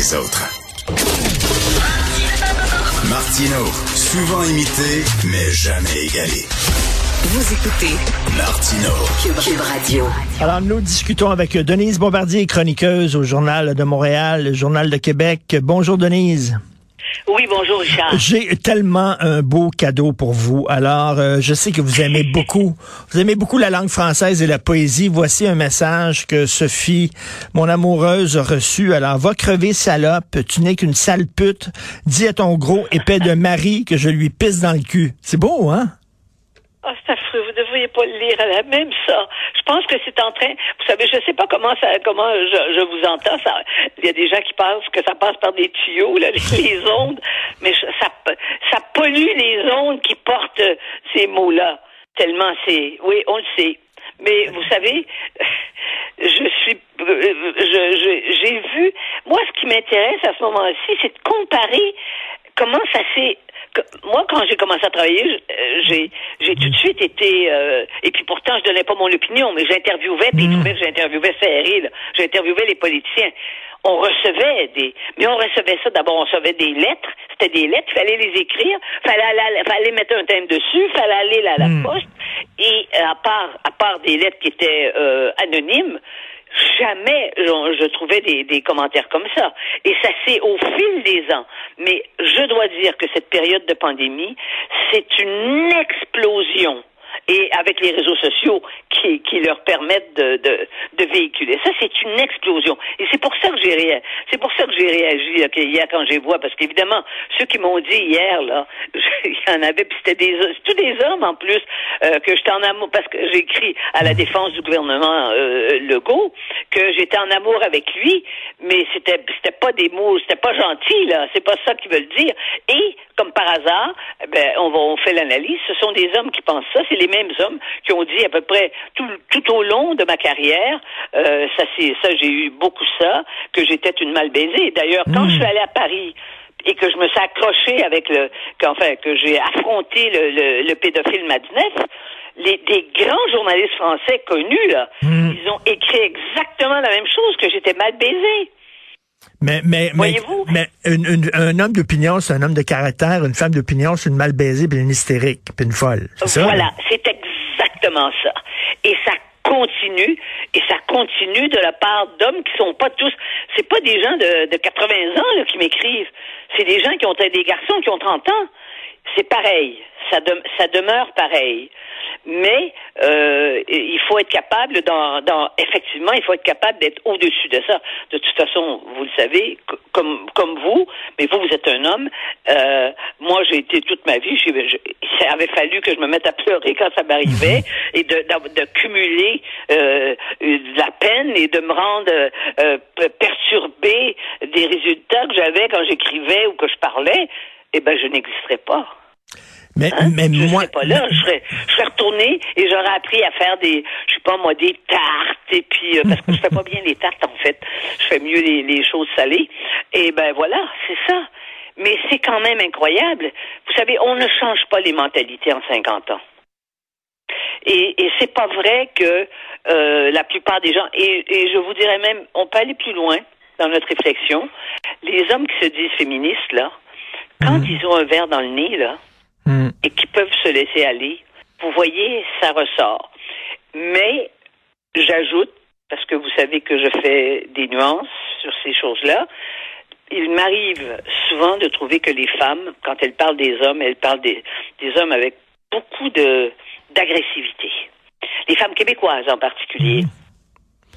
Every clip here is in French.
les autres. Martino, souvent imité, mais jamais égalé. Vous écoutez Martino. Cube, Radio. Alors, nous discutons avec Denise Bombardier, chroniqueuse au Journal de Montréal, le Journal de Québec. Bonjour, Denise. Oui, bonjour Richard. J'ai tellement un beau cadeau pour vous. Alors, euh, je sais que vous aimez beaucoup, vous aimez beaucoup la langue française et la poésie. Voici un message que Sophie, mon amoureuse, a reçu. Alors, va crever salope, tu n'es qu'une sale pute. Dis à ton gros épais de mari que je lui pisse dans le cul. C'est beau, hein? Ah, c'est affreux. Ne devriez pas le lire. A même ça. Je pense que c'est en train. Vous savez, je ne sais pas comment ça, comment je, vous entends. Ça, il y a des gens qui pensent que ça passe par des tuyaux, là, les, ondes, mais ça, ça pollue les ondes qui portent ces mots-là. Tellement c'est. Oui, on le sait. Mais vous savez, je suis, j'ai vu. Moi, ce qui m'intéresse à ce moment-ci, c'est de comparer comment ça s'est moi, quand j'ai commencé à travailler, euh, j'ai, j'ai tout de suite été, euh, et puis pourtant, je donnais pas mon opinion, mais j'interviewais, puis ils mm. trouvaient que j'interviewais serré, j'interviewais les politiciens. On recevait des, mais on recevait ça, d'abord, on recevait des lettres, c'était des lettres, il fallait les écrire, fallait aller, fallait mettre un thème dessus, fallait aller à la mm. poste, et à part, à part des lettres qui étaient euh, anonymes, jamais je, trouvais des, des, commentaires comme ça. Et ça s'est au fil des ans. Mais je dois dire que cette période de pandémie, c'est une explosion et avec les réseaux sociaux qui, qui leur permettent de, de, véhiculer. Ça, c'est une explosion. Et c'est pour ça que j'ai réagi. C'est pour ça que j'ai réagi hier quand j'ai vu, parce qu'évidemment, ceux qui m'ont dit hier, là, il y en avait, puis c'était des tous des hommes en plus, euh, que j'étais en amour, parce que j'ai écrit à la défense du gouvernement euh, Legault que j'étais en amour avec lui, mais c'était c'était pas des mots, c'était pas gentil, là. C'est pas ça qu'ils veulent dire. Et comme par hasard, ben, on, fait l'analyse. Ce sont des hommes qui pensent ça. C'est les hommes qui ont dit à peu près tout, tout au long de ma carrière, euh, ça, c'est, ça, j'ai eu beaucoup ça, que j'étais une mal baisée. D'ailleurs, quand je suis allée à Paris, et que je me suis accrochée avec le, qu'enfin, que j'ai affronté le, le, pédophile Madinef, les, des grands journalistes français connus, là, hmm. ils ont écrit exactement la même chose, que j'étais mal baisée. Mais, mais, mais, mais un homme d'opinion, c'est un homme de caractère. Une femme d'opinion, c'est une mal baisée, puis une hystérique, puis une folle. Ça? Voilà, c'est exactement ça. Et ça continue, et ça continue de la part d'hommes qui sont pas tous, c'est pas des gens de, de 80 ans là, qui m'écrivent, c'est des gens qui ont des garçons qui ont 30 ans. C'est pareil, ça, ça demeure pareil mais euh, il faut être capable dans, dans effectivement il faut être capable d'être au-dessus de ça. De toute façon, vous le savez, comme comme vous, mais vous vous êtes un homme. Euh, moi, j'ai été toute ma vie. Je, ça avait fallu que je me mette à pleurer quand ça m'arrivait et de, de, cumuler euh, de la peine et de me rendre euh, perturbé des résultats que j'avais quand j'écrivais ou que je parlais. Eh ben, je n'existerais pas. Mais, hein? mais je moi, serais pas là, je serais, je serais retourné et j'aurais appris à faire des, je sais pas moi, des tartes et puis euh, parce que je fais pas bien les tartes en fait, je fais mieux les, les choses salées. Et ben voilà, c'est ça. Mais c'est quand même incroyable. Vous savez, on ne change pas les mentalités en 50 ans. Et, et c'est pas vrai que euh, la plupart des gens, et, et je vous dirais même, on peut aller plus loin dans notre réflexion. Les hommes qui se disent féministes là, quand mhm. ils ont un verre dans le nez là, Mm. et qui peuvent se laisser aller. Vous voyez, ça ressort. Mais j'ajoute, parce que vous savez que je fais des nuances sur ces choses-là, il m'arrive souvent de trouver que les femmes, quand elles parlent des hommes, elles parlent des, des hommes avec beaucoup de d'agressivité. Les femmes québécoises en particulier. Mm.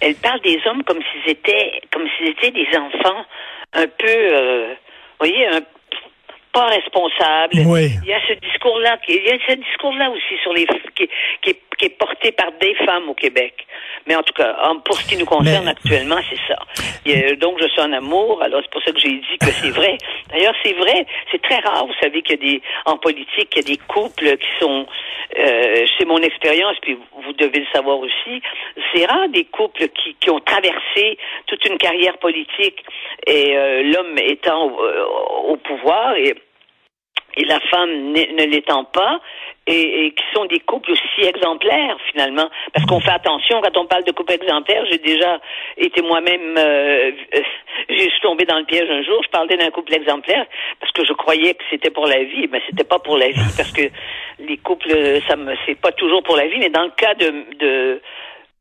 Elles parlent des hommes comme s'ils étaient comme s'ils étaient des enfants un peu euh, vous voyez, un, pas responsable. Il y a ce discours-là, il y a ce discours-là aussi sur les qui, qui, qui, est porté par des femmes au Québec. Mais en tout cas, pour ce qui nous concerne actuellement, c'est ça. donc, je suis en amour. Alors, c'est pour ça que j'ai dit que c'est vrai. D'ailleurs, c'est vrai. C'est très rare. Vous savez qu'il y a des en politique, il y a des couples qui sont. Euh, c'est mon expérience, puis vous devez le savoir aussi. C'est rare des couples qui, qui ont traversé toute une carrière politique et euh, l'homme étant au, euh, au pouvoir et et la femme ne l'étant pas, et, et qui sont des couples aussi exemplaires finalement. Parce qu'on fait attention quand on parle de couple exemplaire. J'ai déjà été moi-même, euh, euh, je suis tombée dans le piège un jour. Je parlais d'un couple exemplaire parce que je croyais que c'était pour la vie, mais c'était pas pour la vie parce que les couples, ça me, c'est pas toujours pour la vie. Mais dans le cas de, de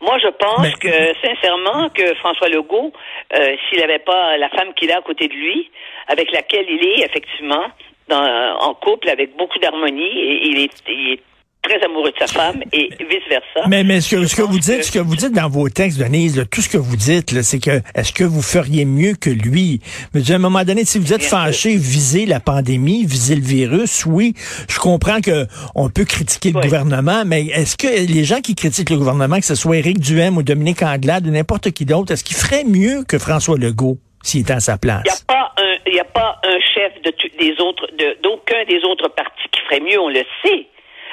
moi, je pense Mais- que, sincèrement, que François Legault, euh, s'il n'avait pas la femme qu'il a à côté de lui, avec laquelle il est, effectivement, dans, en couple, avec beaucoup d'harmonie, et il est, il est très amoureux de sa femme, et vice-versa. Mais, mais ce que, ce vous dites, que- ce que vous dites dans vos textes, Denise, là, tout ce que vous dites, c'est que est-ce que vous feriez mieux que lui? Mais à un moment donné, si vous êtes Bien sûr. fâché, visez la pandémie, visez le virus, oui, je comprends que on peut critiquer le gouvernement, mais est-ce que les gens qui critiquent le gouvernement, que ce soit Éric Duhem ou Dominique Anglade ou n'importe qui d'autre, est-ce qu'ils feraient mieux que François Legault s'il était à sa Il n'y a place? pas un, y a pas des autres, d'aucun des autres partis qui ferait mieux, on le sait.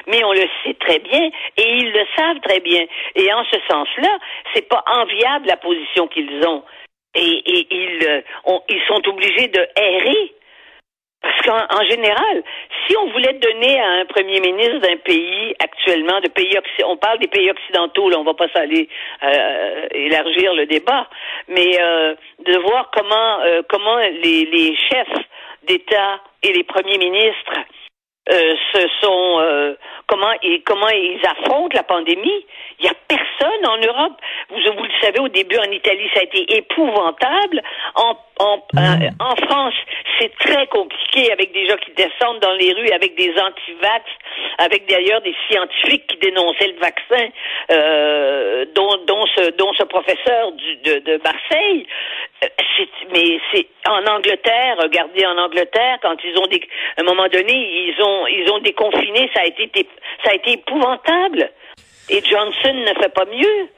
Mais on le sait très bien et ils le savent très bien. Et en ce sens-là, c'est pas enviable la position qu'ils ont. Et, euh, ils sont obligés de errer. Parce qu'en en général, si on voulait donner à un premier ministre d'un pays actuellement, de pays on parle des pays occidentaux, là, on va pas s'aller euh, élargir le débat, mais euh, de voir comment comment les chefs d'État et les premiers ministres euh, se sont euh, comment et comment ils affrontent la pandémie. Il y a personne en Europe. Vous, vous le savez, au début en Italie, ça a été épouvantable. En, euh, en France, c'est très compliqué avec des gens qui descendent dans les rues, avec des anti-vax, avec d'ailleurs des scientifiques qui dénonçaient le vaccin, euh, dont, dont, ce, dont ce professeur du, de, de Marseille. Euh, mais c'est en Angleterre, regardez en Angleterre, quand ils ont des, à un moment donné, ils ont, ils ont déconfiné, ça a été, ça a été épouvantable. Et Johnson ne fait pas mieux.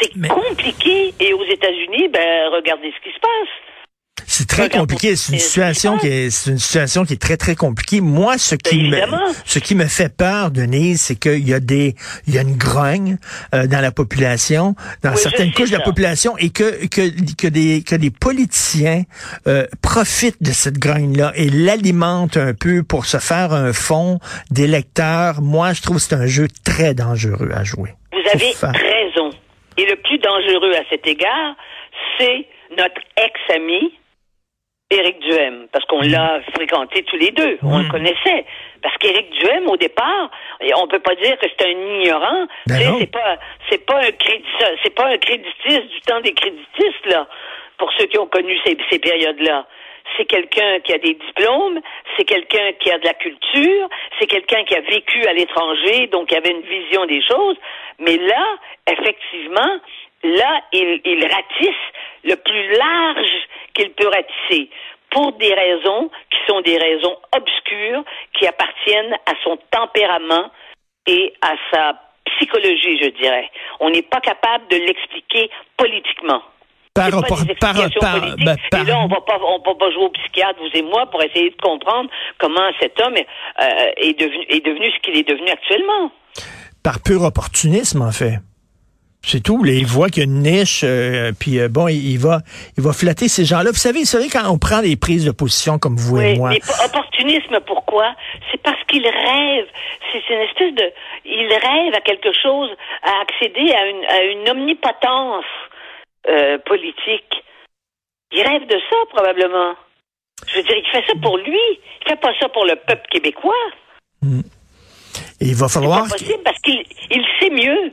C'est Mais- compliqué. Et aux États-Unis, ben, regardez ce qui se passe. C'est très Regarde, compliqué. C'est une situation qui est, c'est une situation qui est très très compliquée. Moi, ce qui me, ce qui me fait peur, Denise, c'est qu'il y a des, il y a une grogne euh, dans la population, dans Oui, certaines couches de la population, et que que que des que des politiciens euh, profitent de cette grogne-là et l'alimentent un peu pour se faire un fond d'électeurs. Moi, je trouve que c'est un jeu très dangereux à jouer. Vous avez faire- raison. Et le plus dangereux à cet égard, c'est notre ex-ami, Éric Duhem, parce qu'on l'a fréquenté tous les deux, on le connaissait. Parce qu'Éric Duhem, au départ, on peut pas dire que c'est un ignorant. Ben c'est pas, c'est pas un c'est pas un créditiste du temps des créditistes là. Pour ceux qui ont connu ces, ces périodes-là, c'est quelqu'un qui a des diplômes, c'est quelqu'un qui a de la culture, c'est quelqu'un qui a vécu à l'étranger, donc qui avait une vision des choses. Mais là, effectivement, là, il, il ratisse le plus large qu'il peut ratisser pour des raisons qui sont des raisons obscures qui appartiennent à son tempérament et à sa psychologie, je dirais. On n'est pas capable de l'expliquer politiquement. Par pas rapport- des par- par- ben, par- Et là, on va pas, on va pas jouer au psychiatre, vous et moi, pour essayer de comprendre comment cet homme est, euh, est devenu, est devenu ce qu'il est devenu actuellement. par pur opportunisme, en fait. C'est tout. Il voit qu'il y a une niche, euh, puis euh, bon, il, il va, il va flatter ces gens-là. Vous savez, vous savez quand on prend des prises de position comme vous et moi. mais opportunisme, pourquoi? C'est parce qu'il rêve. C'est c'est une espèce de... Il rêve à quelque chose, à accéder à une, à une omnipotence euh, politique. Il rêve de ça, probablement. Je veux dire, il fait ça pour lui. Il fait pas ça pour le peuple québécois. Et il va C'est falloir. pas possible parce qu'il il sait mieux.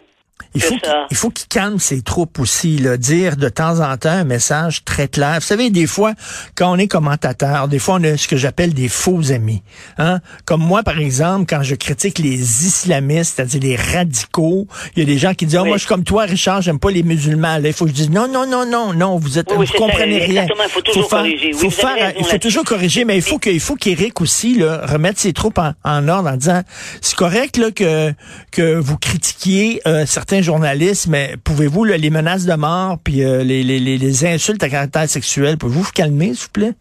Il faut il faut qu'il calme ses troupes aussi, là, dire de temps en temps un message très clair. Vous savez, des fois, quand on est commentateur, des fois on a ce que j'appelle des faux amis. Hein? Comme moi, par exemple, quand je critique les islamistes, c'est-à-dire les radicaux, il y a des gens qui disent Ah, Oui. moi je suis comme toi, Richard, j'aime pas les musulmans. Là, il faut que je dise non, non, non, non, non, vous êtes Oui, oui, vous ça, comprenez rien. il faut toujours faire, corriger. Faut faire- raison il faut toujours corriger, mais il faut qu'il faut qu'Éric aussi là, remette ses troupes en, en ordre en disant c'est correct là, que, que vous critiquiez euh, certains journalistes, mais pouvez-vous les menaces de mort puis euh, les, les, les, insultes à caractère sexuel, pouvez-vous vous calmer, s'il vous plaît?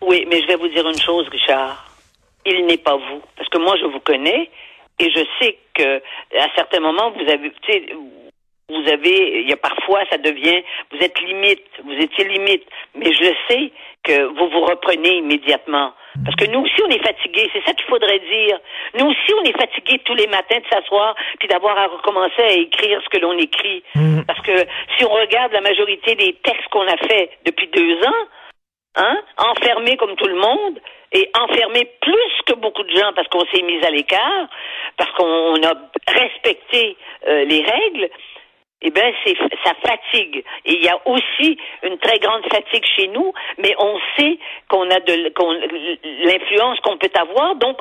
Oui, mais je vais vous dire une chose, Richard. Il n'est pas vous. Parce que moi, je vous connais et je sais que à certains moments, vous avez, vous avez, il y a parfois, ça devient, vous êtes limite, vous étiez limite. Mais je sais que vous vous reprenez immédiatement. Parce que nous aussi, on est fatigués. C'est ça qu'il faudrait dire. Nous aussi, on est fatigués tous les matins de s'asseoir puis d'avoir à recommencer à écrire ce que l'on écrit. Mm. Parce que si on regarde la majorité des textes qu'on a fait depuis deux ans, hein, enfermés comme tout le monde, et enfermés plus que beaucoup de gens parce qu'on s'est mis à l'écart, parce qu'on a respecté euh, les règles, eh bien, c'est ça fatigue. Et il y a aussi une très grande fatigue chez nous, mais on sait qu'on a de qu'on l'influence qu'on peut avoir, donc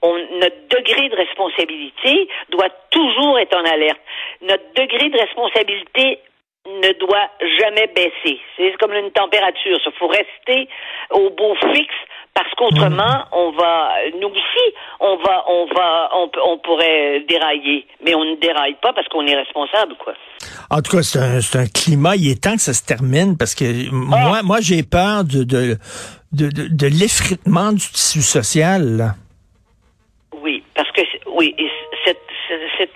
on, notre degré de responsabilité doit toujours être en alerte. Notre degré de responsabilité ne doit jamais baisser. C'est comme une température. Il faut rester au beau fixe parce qu'autrement, on va, nous aussi, on va, on va, on, on pourrait dérailler. Mais on ne déraille pas parce qu'on est responsable, quoi. En tout cas, c'est un, climat. Il est temps que ça se termine parce que moi, moi, j'ai peur de, de, de, de, de l'effritement du tissu social. là. Oui, parce que oui, et cette, cette, cette,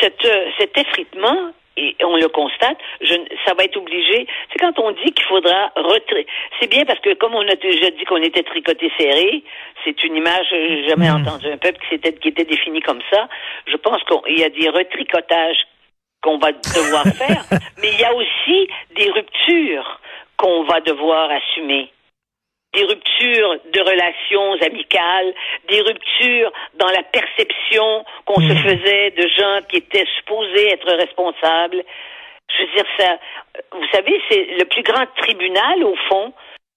cette, euh, cet effritement, et on le constate, je, ça va être obligé. C'est quand on dit qu'il faudra retrait. C'est bien parce que comme on a déjà dit qu'on était tricoté serré, c'est une image, euh, j'ai jamais Mm. entendu un peuple qui, s'était, qui était défini comme ça. Je pense qu'il y a des retricotages qu'on va devoir faire, mais il y a aussi des ruptures qu'on va devoir assumer des ruptures de relations amicales, des ruptures dans la perception qu'on se faisait de gens qui étaient supposés être responsables. Je veux dire ça. Vous savez, c'est le plus grand tribunal au fond.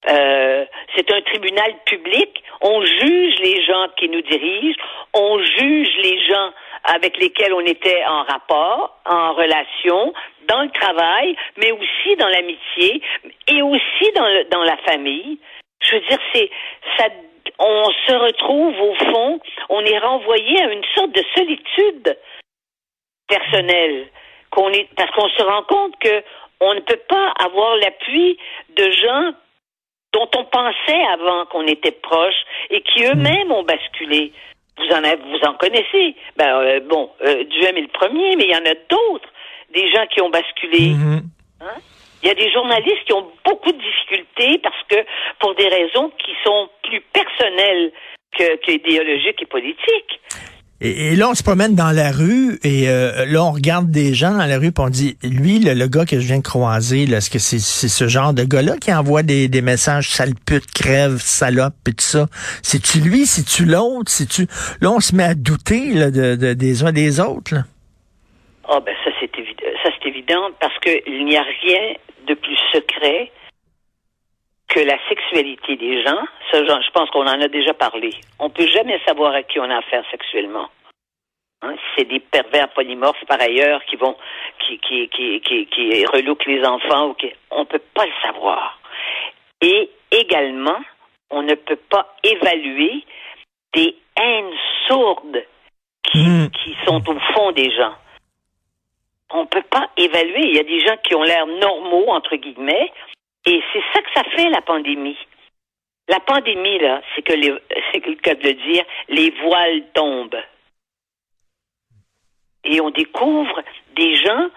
euh, c'est un tribunal public. On juge les gens qui nous dirigent. On juge les gens avec lesquels on était en rapport, en relation, dans le travail, mais aussi dans l'amitié et aussi dans, le, dans la famille. Je veux dire, c'est ça. On se retrouve au fond, on est renvoyé à une sorte de solitude personnelle, qu'on est parce qu'on se rend compte que on ne peut pas avoir l'appui de gens dont on pensait avant qu'on était proche et qui eux-mêmes ont basculé. Vous en avez, vous en connaissez. Ben euh, bon, euh, Duhem est le premier, mais il y en a d'autres, des gens qui ont basculé. Mhm. Hein? Il y a des journalistes qui ont beaucoup de difficultés parce que pour des raisons qui sont plus personnelles que, que idéologiques et politiques. Et, et là, on se promène dans la rue et euh, là, on regarde des gens dans la rue et on dit, lui, le, le gars que je viens de croiser, est-ce que c'est ce genre de gars-là qui envoie des, des messages sale pute, crève, salope et tout ça? C'est-tu lui? C'est-tu l'autre? C'est-tu... Là, on se met à douter là, de, de- des uns des autres. Ah ben ça c'est évident, ça c'est évident parce que il n'y a rien de plus secret que la sexualité des gens. Ça, je pense qu'on en a déjà parlé. On peut jamais savoir à qui on a affaire sexuellement. Hein, c'est des pervers polymorphes par ailleurs qui vont qui qui qui qui, qui relouquent les enfants ou qui on peut pas le savoir. Et également, on ne peut pas évaluer des haines sourdes qui, Mm. qui sont au fond des gens. On peut pas évaluer. Il y a des gens qui ont l'air normaux, entre guillemets, et c'est ça que ça fait, la pandémie. La pandémie, là, c'est que les, c'est le cas de le dire, les voiles tombent. Et on découvre des gens,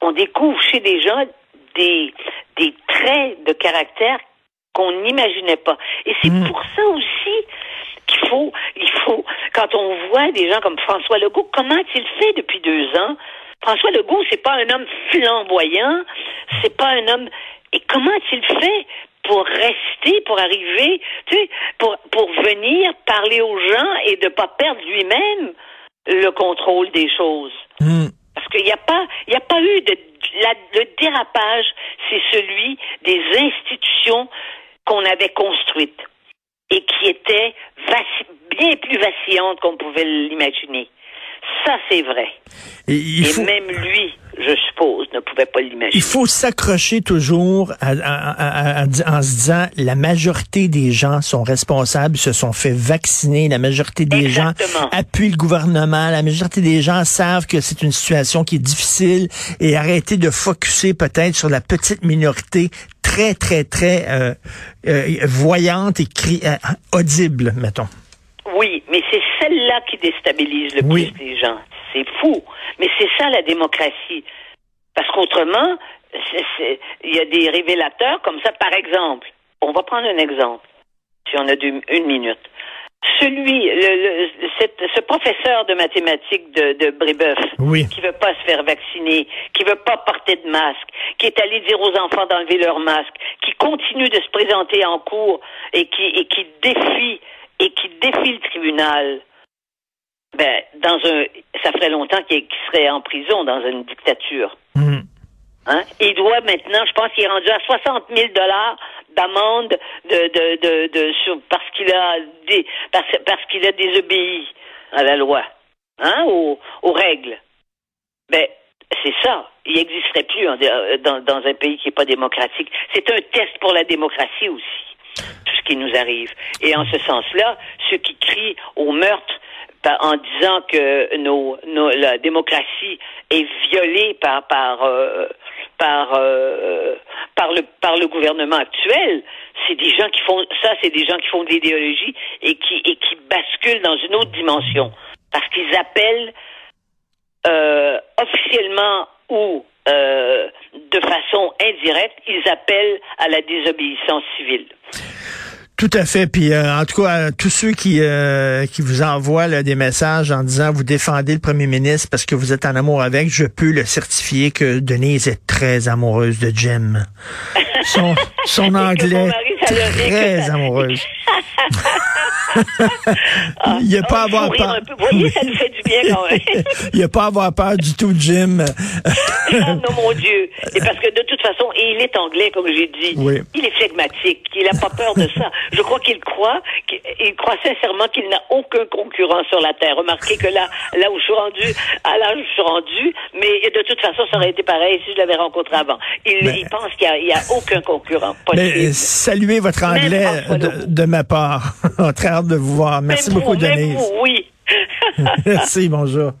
on découvre chez des gens des, des traits de caractère qu'on n'imaginait pas. Et c'est Mm. pour ça aussi qu'il faut, il faut, quand on voit des gens comme François Legault, comment a-t-il fait depuis deux ans? François Legault, c'est pas un homme flamboyant, c'est pas un homme. Et comment a-t-il fait pour rester, pour arriver, tu sais, pour, pour venir parler aux gens et de pas perdre lui-même le contrôle des choses? Hmm. Parce qu'il n'y a pas, il a pas eu de, la- le dérapage, c'est celui des institutions qu'on avait construites et qui étaient bien plus vacillantes qu'on pouvait l'imaginer. Ça, c'est vrai. Et il et faut... même lui, je suppose, ne pouvait pas l'imaginer. Il faut s'accrocher toujours à- à- à- à- à- en se disant la majorité des gens sont responsables, se sont fait vacciner, la majorité des Exactement. gens appuient le gouvernement, la majorité des gens savent que c'est une situation qui est difficile et arrêter de focuser peut-être sur la petite minorité très, très, très euh, euh, voyante et cri- euh, audible, mettons. Oui, mais c'est celle-là qui déstabilise le Oui. plus les gens. C'est fou. Mais c'est ça la démocratie. Parce qu'autrement, il y a des révélateurs comme ça. Par exemple, on va prendre un exemple. si on a deux- une minute. Celui, le, le- cette- ce professeur de mathématiques de, de Brébeuf, Oui. qui veut pas se faire vacciner, qui veut pas porter de masque, qui est allé dire aux enfants d'enlever leur masque, qui continue de se présenter en cours et qui, et qui défie et qui défie le tribunal, ben, dans un, ça ferait longtemps qu'il serait en prison dans une dictature. Mhm. Hein? Il doit maintenant, je pense qu'il est rendu à 60 000 dollars d'amende de, de, de, de, sur- parce qu'il a des, parce, parce qu'il a désobéi à la loi, hein, aux, aux règles. Ben, c'est ça. Il n'existerait plus en- dans, dans un pays qui n'est pas démocratique. C'est un test pour la démocratie aussi, tout ce qui nous arrive. Et en ce sens-là, ceux qui crient au meurtre en disant que nos, nos- la démocratie est violée par par euh, par euh, par le par le gouvernement actuel, c'est des gens qui font ça, c'est des gens qui font de l'idéologie et qui et qui basculent dans une autre dimension parce qu'ils appellent euh, officiellement ou euh, de façon indirecte, ils appellent à la désobéissance civile. Tout à fait. Puis euh, en tout cas, euh, tous ceux qui euh, qui vous envoient là, des messages en disant vous défendez le premier ministre parce que vous êtes en amour avec, je peux le certifier que Denise est très amoureuse de Jim. Son, anglais mari, très amoureuse. Ah, Il n'y a pas à il faut avoir peur. Vous voyez, ça nous fait du bien quand même. Il n'y a pas à avoir peur du tout, Jim. Ah, non, mon Dieu. Et parce que de toute façon, et il est anglais, comme j'ai dit. Oui. Il est flegmatique. Il n'a pas peur de ça. Je crois qu'il croit, il croit sincèrement qu'il n'a aucun concurrent sur la Terre. Remarquez que là, là où je suis rendu, à l'âge où je suis rendu, mais de toute façon, ça aurait été pareil si je l'avais rencontré avant. Il, il pense qu'il n'y a, aucun concurrent possible. saluez votre anglais de ma part. Hâte de vous voir. Merci Même beaucoup, Denise. vous, oui. Merci, bonjour.